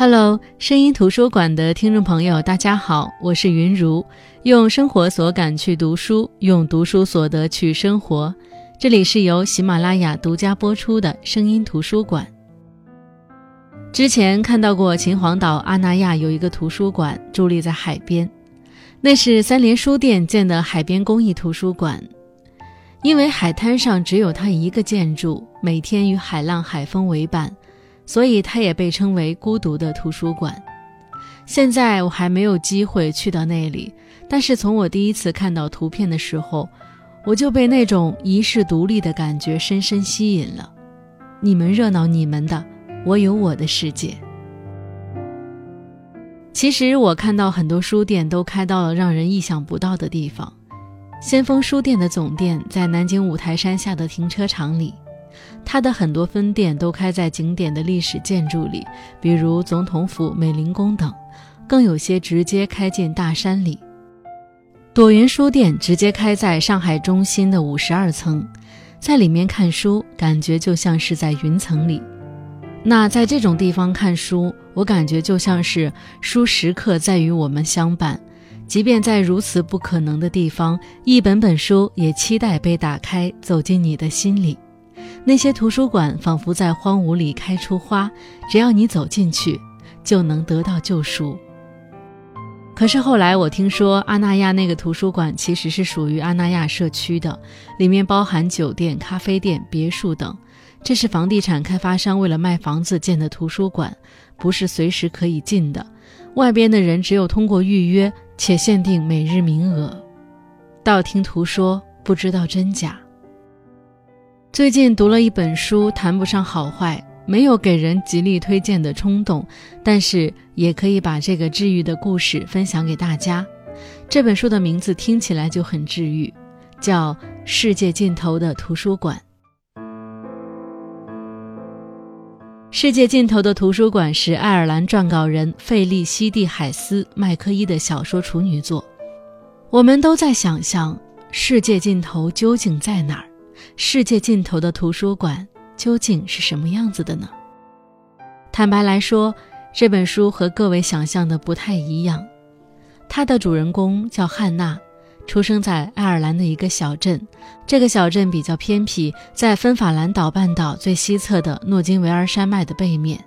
Hello，声音图书馆的听众朋友，大家好，我是云如，用生活所感去读书，用读书所得去生活。这里是由喜马拉雅独家播出的声音图书馆。之前看到过秦皇岛阿那亚有一个图书馆，伫立在海边，那是三联书店建的海边公益图书馆。因为海滩上只有它一个建筑，每天与海浪、海风为伴。所以它也被称为孤独的图书馆。现在我还没有机会去到那里，但是从我第一次看到图片的时候，我就被那种遗世独立的感觉深深吸引了。你们热闹你们的，我有我的世界。其实我看到很多书店都开到了让人意想不到的地方。先锋书店的总店在南京五台山下的停车场里。它的很多分店都开在景点的历史建筑里，比如总统府、美龄宫等，更有些直接开进大山里。朵云书店直接开在上海中心的五十二层，在里面看书，感觉就像是在云层里。那在这种地方看书，我感觉就像是书时刻在与我们相伴，即便在如此不可能的地方，一本本书也期待被打开，走进你的心里。那些图书馆仿佛在荒芜里开出花，只要你走进去，就能得到救赎。可是后来我听说，阿那亚那个图书馆其实是属于阿那亚社区的，里面包含酒店、咖啡店、别墅等。这是房地产开发商为了卖房子建的图书馆，不是随时可以进的。外边的人只有通过预约，且限定每日名额。道听途说，不知道真假。最近读了一本书，谈不上好坏，没有给人极力推荐的冲动，但是也可以把这个治愈的故事分享给大家。这本书的名字听起来就很治愈，叫《世界尽头的图书馆》。《世界尽头的图书馆》是爱尔兰撰稿人费利西蒂·海斯·麦克伊的小说处女作。我们都在想象世界尽头究竟在哪儿。世界尽头的图书馆究竟是什么样子的呢？坦白来说，这本书和各位想象的不太一样。它的主人公叫汉娜，出生在爱尔兰的一个小镇。这个小镇比较偏僻，在芬法兰岛半岛最西侧的诺金维尔山脉的背面。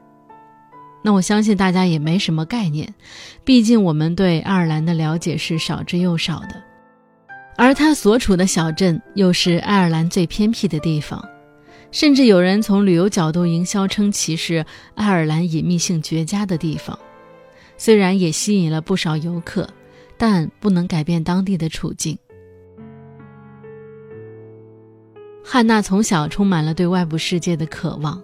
那我相信大家也没什么概念，毕竟我们对爱尔兰的了解是少之又少的。而他所处的小镇又是爱尔兰最偏僻的地方，甚至有人从旅游角度营销称其是爱尔兰隐秘性绝佳的地方。虽然也吸引了不少游客，但不能改变当地的处境。汉娜从小充满了对外部世界的渴望，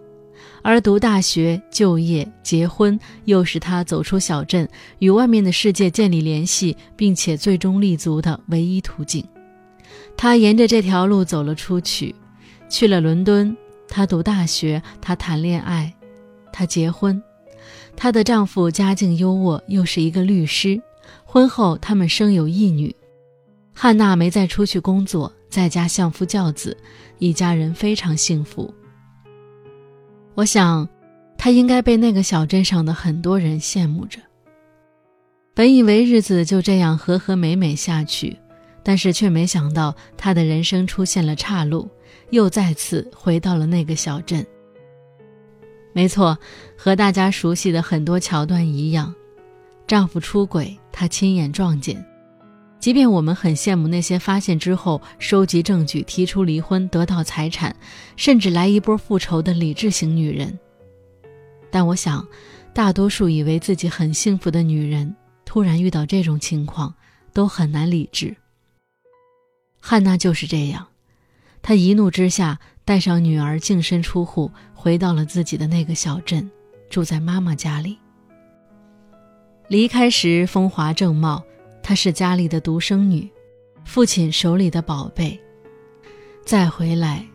而读大学、就业、结婚又是她走出小镇与外面的世界建立联系，并且最终立足的唯一途径。她沿着这条路走了出去，去了伦敦。她读大学，她谈恋爱，她结婚。她的丈夫家境优渥，又是一个律师。婚后，他们生有一女。汉娜没再出去工作，在家相夫教子，一家人非常幸福。我想，她应该被那个小镇上的很多人羡慕着。本以为日子就这样和和美美下去。但是却没想到，他的人生出现了岔路，又再次回到了那个小镇。没错，和大家熟悉的很多桥段一样，丈夫出轨，她亲眼撞见。即便我们很羡慕那些发现之后收集证据、提出离婚、得到财产，甚至来一波复仇的理智型女人，但我想，大多数以为自己很幸福的女人，突然遇到这种情况，都很难理智。汉娜就是这样，她一怒之下带上女儿净身出户，回到了自己的那个小镇，住在妈妈家里。离开时风华正茂，她是家里的独生女，父亲手里的宝贝。再回来，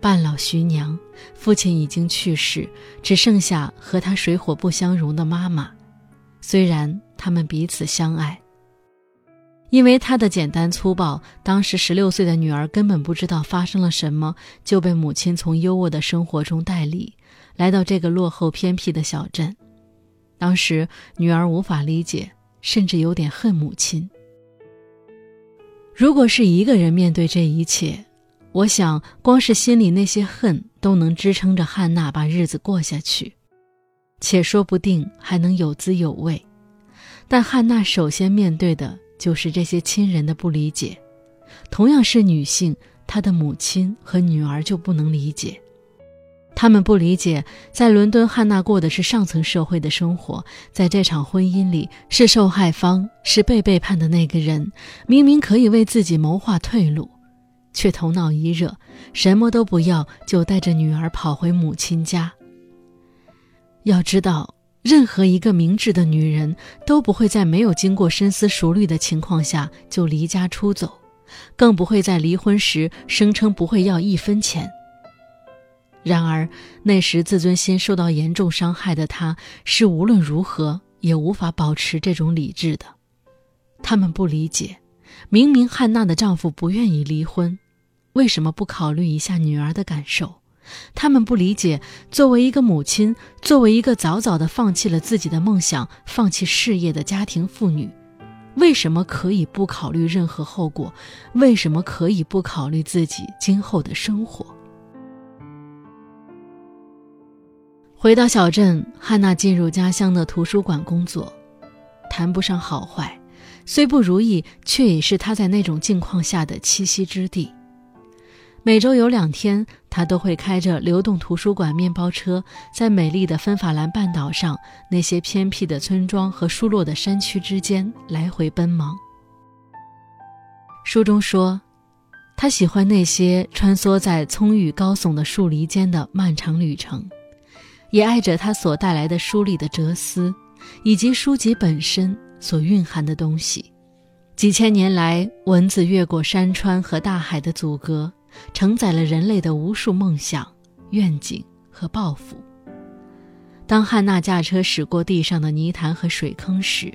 半老徐娘，父亲已经去世，只剩下和她水火不相容的妈妈。虽然他们彼此相爱。因为他的简单粗暴，当时十六岁的女儿根本不知道发生了什么，就被母亲从优渥的生活中带离，来到这个落后偏僻的小镇。当时女儿无法理解，甚至有点恨母亲。如果是一个人面对这一切，我想光是心里那些恨都能支撑着汉娜把日子过下去，且说不定还能有滋有味。但汉娜首先面对的就是这些亲人的不理解，同样是女性，她的母亲和女儿就不能理解。他们不理解，在伦敦，汉娜过的是上层社会的生活，在这场婚姻里是受害方，是被背叛的那个人。明明可以为自己谋划退路，却头脑一热，什么都不要，就带着女儿跑回母亲家。要知道，任何一个明智的女人都不会在没有经过深思熟虑的情况下就离家出走，更不会在离婚时声称不会要一分钱。然而，那时自尊心受到严重伤害的她，是无论如何也无法保持这种理智的。他们不理解，明明汉娜的丈夫不愿意离婚，为什么不考虑一下女儿的感受？他们不理解，作为一个母亲，作为一个早早的放弃了自己的梦想、放弃事业的家庭妇女，为什么可以不考虑任何后果？为什么可以不考虑自己今后的生活？回到小镇，汉娜进入家乡的图书馆工作，谈不上好坏，虽不如意，却也是她在那种境况下的栖息之地。每周有两天，她都会开着流动图书馆面包车，在美丽的芬法兰半岛上那些偏僻的村庄和疏落的山区之间来回奔忙。书中说，他喜欢那些穿梭在葱郁高耸的树林间的漫长旅程。也爱着它所带来的书里的哲思，以及书籍本身所蕴含的东西。几千年来，文字越过山川和大海的阻隔，承载了人类的无数梦想、愿景和抱负。当汉娜驾车驶过地上的泥潭和水坑时，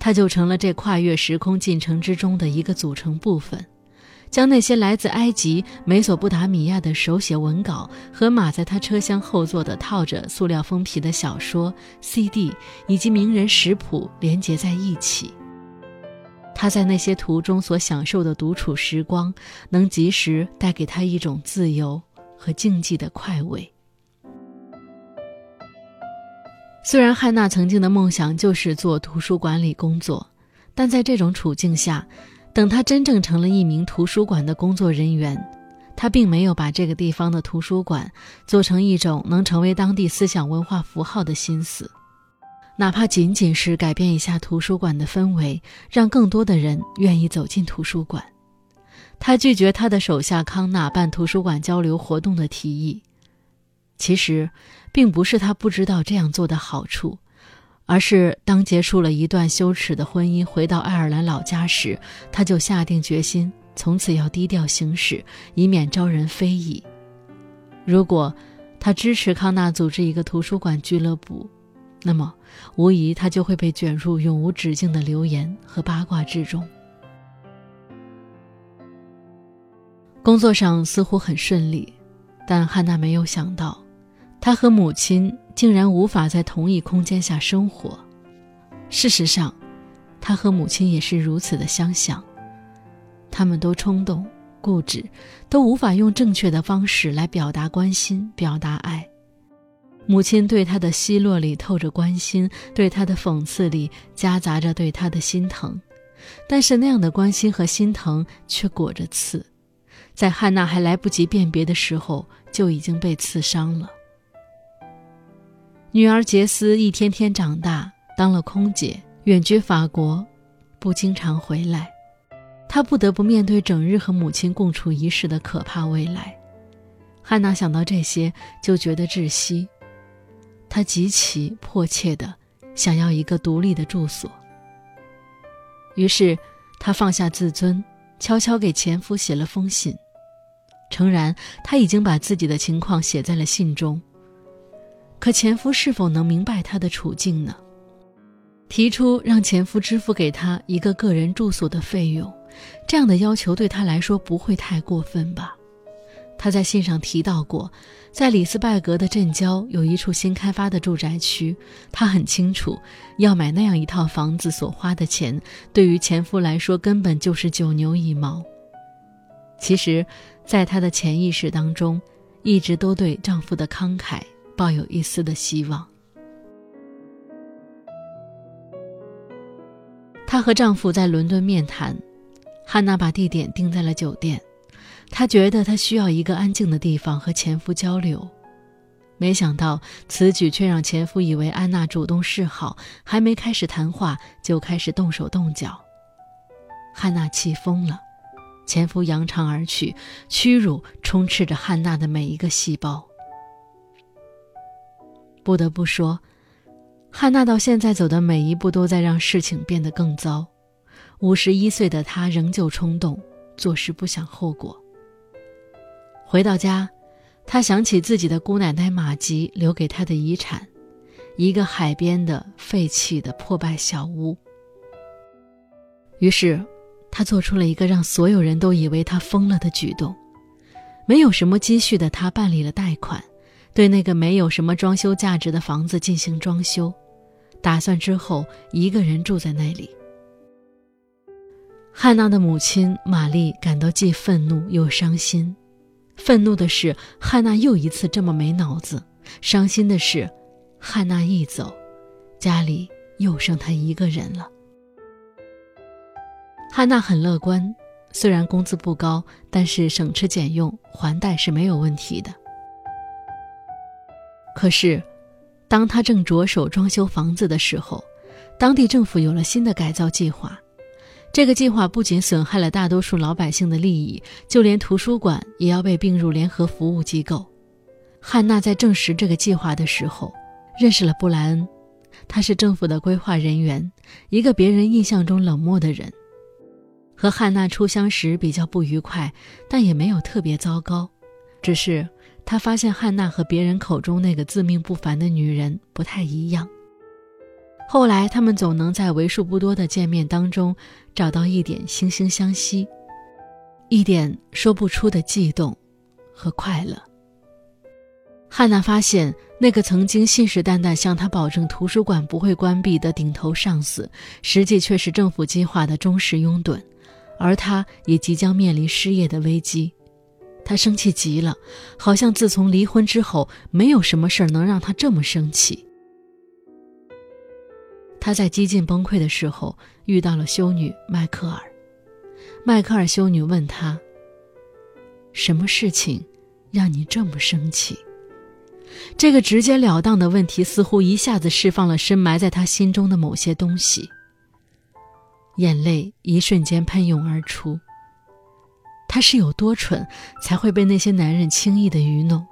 它就成了这跨越时空进程之中的一个组成部分。将那些来自埃及、美索不达米亚的手写文稿和码在他车厢后座的套着塑料封皮的小说、CD 以及名人食谱连接在一起。他在那些途中所享受的独处时光，能及时带给他一种自由和静寂的快慰。虽然汉娜曾经的梦想就是做图书管理工作，但在这种处境下。等他真正成了一名图书馆的工作人员，他并没有把这个地方的图书馆做成一种能成为当地思想文化符号的心思，哪怕仅仅是改变一下图书馆的氛围，让更多的人愿意走进图书馆。他拒绝他的手下康纳办图书馆交流活动的提议，其实，并不是他不知道这样做的好处。而是当结束了一段羞耻的婚姻，回到爱尔兰老家时，他就下定决心，从此要低调行事，以免招人非议。如果他支持康纳组织一个图书馆俱乐部，那么无疑他就会被卷入永无止境的流言和八卦之中。工作上似乎很顺利，但汉娜没有想到，他和母亲。竟然无法在同一空间下生活。事实上，他和母亲也是如此的相像。他们都冲动、固执，都无法用正确的方式来表达关心、表达爱。母亲对他的奚落里透着关心，对他的讽刺里夹杂着对他的心疼。但是那样的关心和心疼却裹着刺，在汉娜还来不及辨别的时候，就已经被刺伤了。女儿杰斯一天天长大，当了空姐，远居法国，不经常回来。她不得不面对整日和母亲共处一室的可怕未来。汉娜想到这些就觉得窒息。她极其迫切地想要一个独立的住所。于是，她放下自尊，悄悄给前夫写了封信，诚然，她已经把自己的情况写在了信中。可前夫是否能明白她的处境呢？提出让前夫支付给她一个个人住所的费用，这样的要求对她来说不会太过分吧？她在信上提到过，在里斯拜格的镇郊有一处新开发的住宅区，她很清楚，要买那样一套房子所花的钱，对于前夫来说根本就是九牛一毛。其实，在她的潜意识当中，一直都对丈夫的慷慨抱有一丝的希望。她和丈夫在伦敦面谈，汉娜把地点定在了酒店。她觉得她需要一个安静的地方和前夫交流，没想到此举却让前夫以为安娜主动示好，还没开始谈话就开始动手动脚。汉娜气疯了，前夫扬长而去，屈辱充斥着汉娜的每一个细胞。不得不说，汉娜到现在走的每一步都在让事情变得更糟。五十一岁的她仍旧冲动，做事不想后果。回到家，他想起自己的姑奶奶玛吉留给他的遗产，一个海边的废弃的破败小屋。于是，他做出了一个让所有人都以为他疯了的举动：没有什么积蓄的他办理了贷款，对那个没有什么装修价值的房子进行装修，打算之后一个人住在那里。汉娜的母亲玛丽感到既愤怒又伤心。愤怒的是，汉娜又一次这么没脑子；伤心的是，汉娜一走，家里又剩她一个人了。汉娜很乐观，虽然工资不高，但是省吃俭用还贷是没有问题的。可是，当他正着手装修房子的时候，当地政府有了新的改造计划。这个计划不仅损害了大多数老百姓的利益，就连图书馆也要被并入联合服务机构。汉娜在证实这个计划的时候，认识了布莱恩，他是政府的规划人员，一个别人印象中冷漠的人。和汉娜初相识比较不愉快，但也没有特别糟糕，只是他发现汉娜和别人口中那个自命不凡的女人不太一样。后来，他们总能在为数不多的见面当中找到一点惺惺相惜，一点说不出的悸动和快乐。汉娜发现，那个曾经信誓旦旦向她保证图书馆不会关闭的顶头上司，实际却是政府计划的忠实拥趸，而她也即将面临失业的危机。他生气极了，好像自从离婚之后，没有什么事儿能让他这么生气。他在几近崩溃的时候遇到了修女迈克尔。迈克尔修女问他：“什么事情让你这么生气？”这个直截了当的问题似乎一下子释放了深埋在他心中的某些东西。眼泪一瞬间喷涌而出。她是有多蠢，才会被那些男人轻易的愚弄？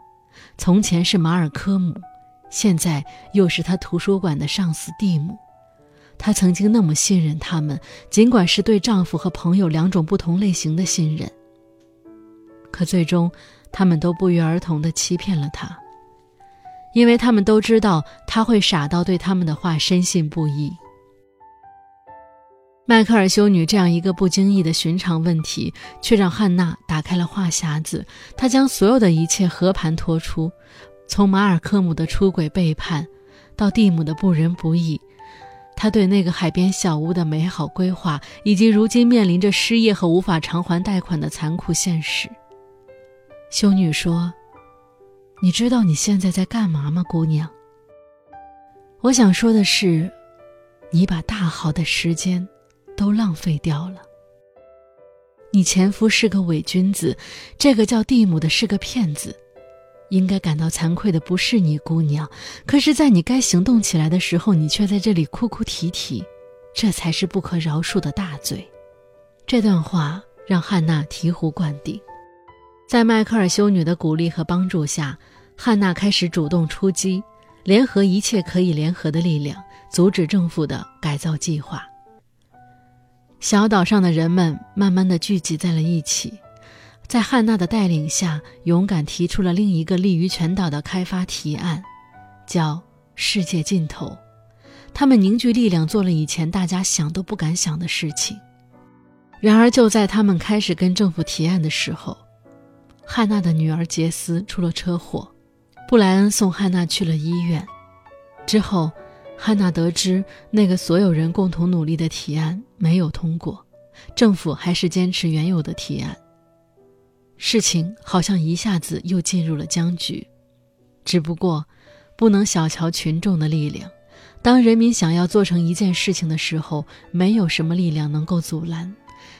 从前是马尔科姆，现在又是他图书馆的上司蒂姆。她曾经那么信任他们，尽管是对丈夫和朋友两种不同类型的信任。可最终，他们都不约而同地欺骗了她，因为他们都知道他会傻到对他们的话深信不疑。迈克尔修女这样一个不经意的寻常问题，却让汉娜打开了话匣子。她将所有的一切和盘托出，从马尔科姆的出轨背叛，到蒂姆的不仁不义。他对那个海边小屋的美好规划，以及如今面临着失业和无法偿还贷款的残酷现实。修女说：“你知道你现在在干嘛吗，姑娘？我想说的是，你把大好的时间都浪费掉了。你前夫是个伪君子，这个叫蒂姆的是个骗子。”应该感到惭愧的不是你，姑娘。可是，在你该行动起来的时候，你却在这里哭哭啼啼，这才是不可饶恕的大罪。这段话让汉娜醍醐灌顶。在迈克尔修女的鼓励和帮助下，汉娜开始主动出击，联合一切可以联合的力量，阻止政府的改造计划。小岛上的人们慢慢的聚集在了一起。在汉娜的带领下，勇敢提出了另一个利于全岛的开发提案，叫“世界尽头”。他们凝聚力量，做了以前大家想都不敢想的事情。然而，就在他们开始跟政府提案的时候，汉娜的女儿杰斯出了车祸，布莱恩送汉娜去了医院。之后，汉娜得知那个所有人共同努力的提案没有通过，政府还是坚持原有的提案。事情好像一下子又进入了僵局。只不过，不能小瞧群众的力量。当人民想要做成一件事情的时候，没有什么力量能够阻拦，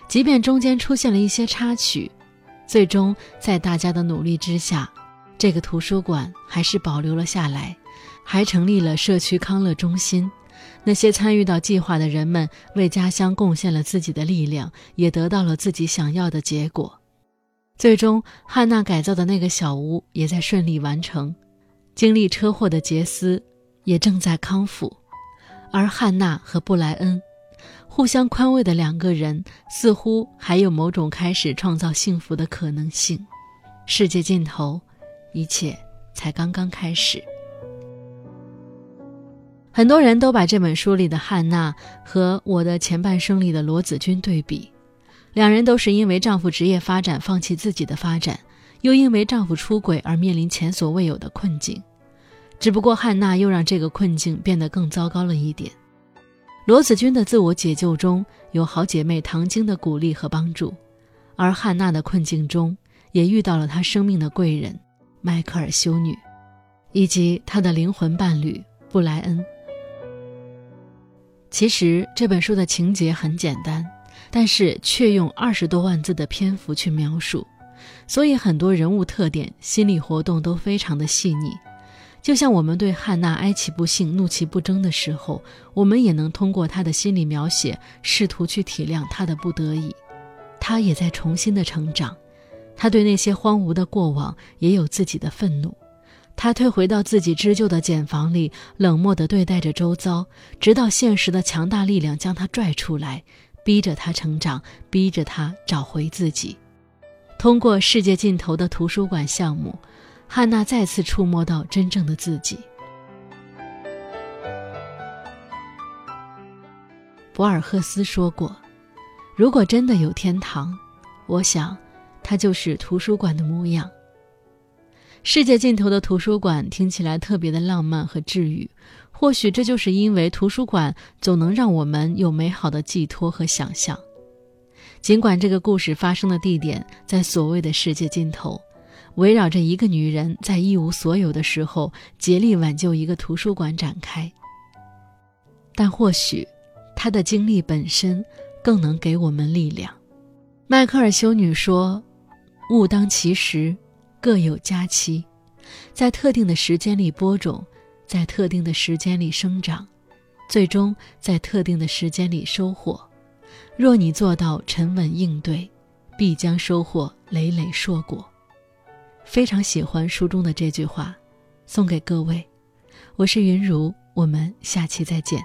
即便中间出现了一些插曲，最终在大家的努力之下，这个图书馆还是保留了下来，还成立了社区康乐中心。那些参与到计划的人们为家乡贡献了自己的力量，也得到了自己想要的结果。最终，汉娜改造的那个小屋也在顺利完成。经历车祸的杰斯。也正在康复，而汉娜和布莱恩互相宽慰的两个人，似乎还有某种开始创造幸福的可能性。世界尽头，一切才刚刚开始。很多人都把这本书里的汉娜和我的前半生里的罗子君对比，两人都是因为丈夫职业发展放弃自己的发展，又因为丈夫出轨而面临前所未有的困境。只不过汉娜又让这个困境变得更糟糕了一点。罗子君的自我解救中有好姐妹唐晶的鼓励和帮助，而汉娜的困境中也遇到了她生命的贵人迈克尔修女，以及她的灵魂伴侣布莱恩。其实这本书的情节很简单，但是却用二十多万字的篇幅去描述，所以很多人物特点、心理活动都非常的细腻。就像我们对汉娜哀其不幸、怒其不争的时候，我们也能通过她的心理描写，试图去体谅她的不得已。她也在重新的成长，她对那些荒芜的过往也有自己的愤怒。他退回到自己织就的茧房里，冷漠地对待着周遭，直到现实的强大力量将他拽出来，逼着他成长，逼着他找回自己。通过世界尽头的图书馆项目。汉娜再次触摸到真正的自己。博尔赫斯说过：“如果真的有天堂，我想，它就是图书馆的模样。”世界尽头的图书馆听起来特别的浪漫和治愈，或许这就是因为图书馆总能让我们有美好的寄托和想象。尽管这个故事发生的地点在所谓的世界尽头。围绕着一个女人在一无所有的时候竭力挽救一个图书馆展开，但或许她的经历本身更能给我们力量。迈克尔修女说：“物当其时，各有佳期，在特定的时间里播种，在特定的时间里生长，最终在特定的时间里收获。若你做到沉稳应对，必将收获累累硕果。”非常喜欢书中的这句话，送给各位。我是云如，我们下期再见。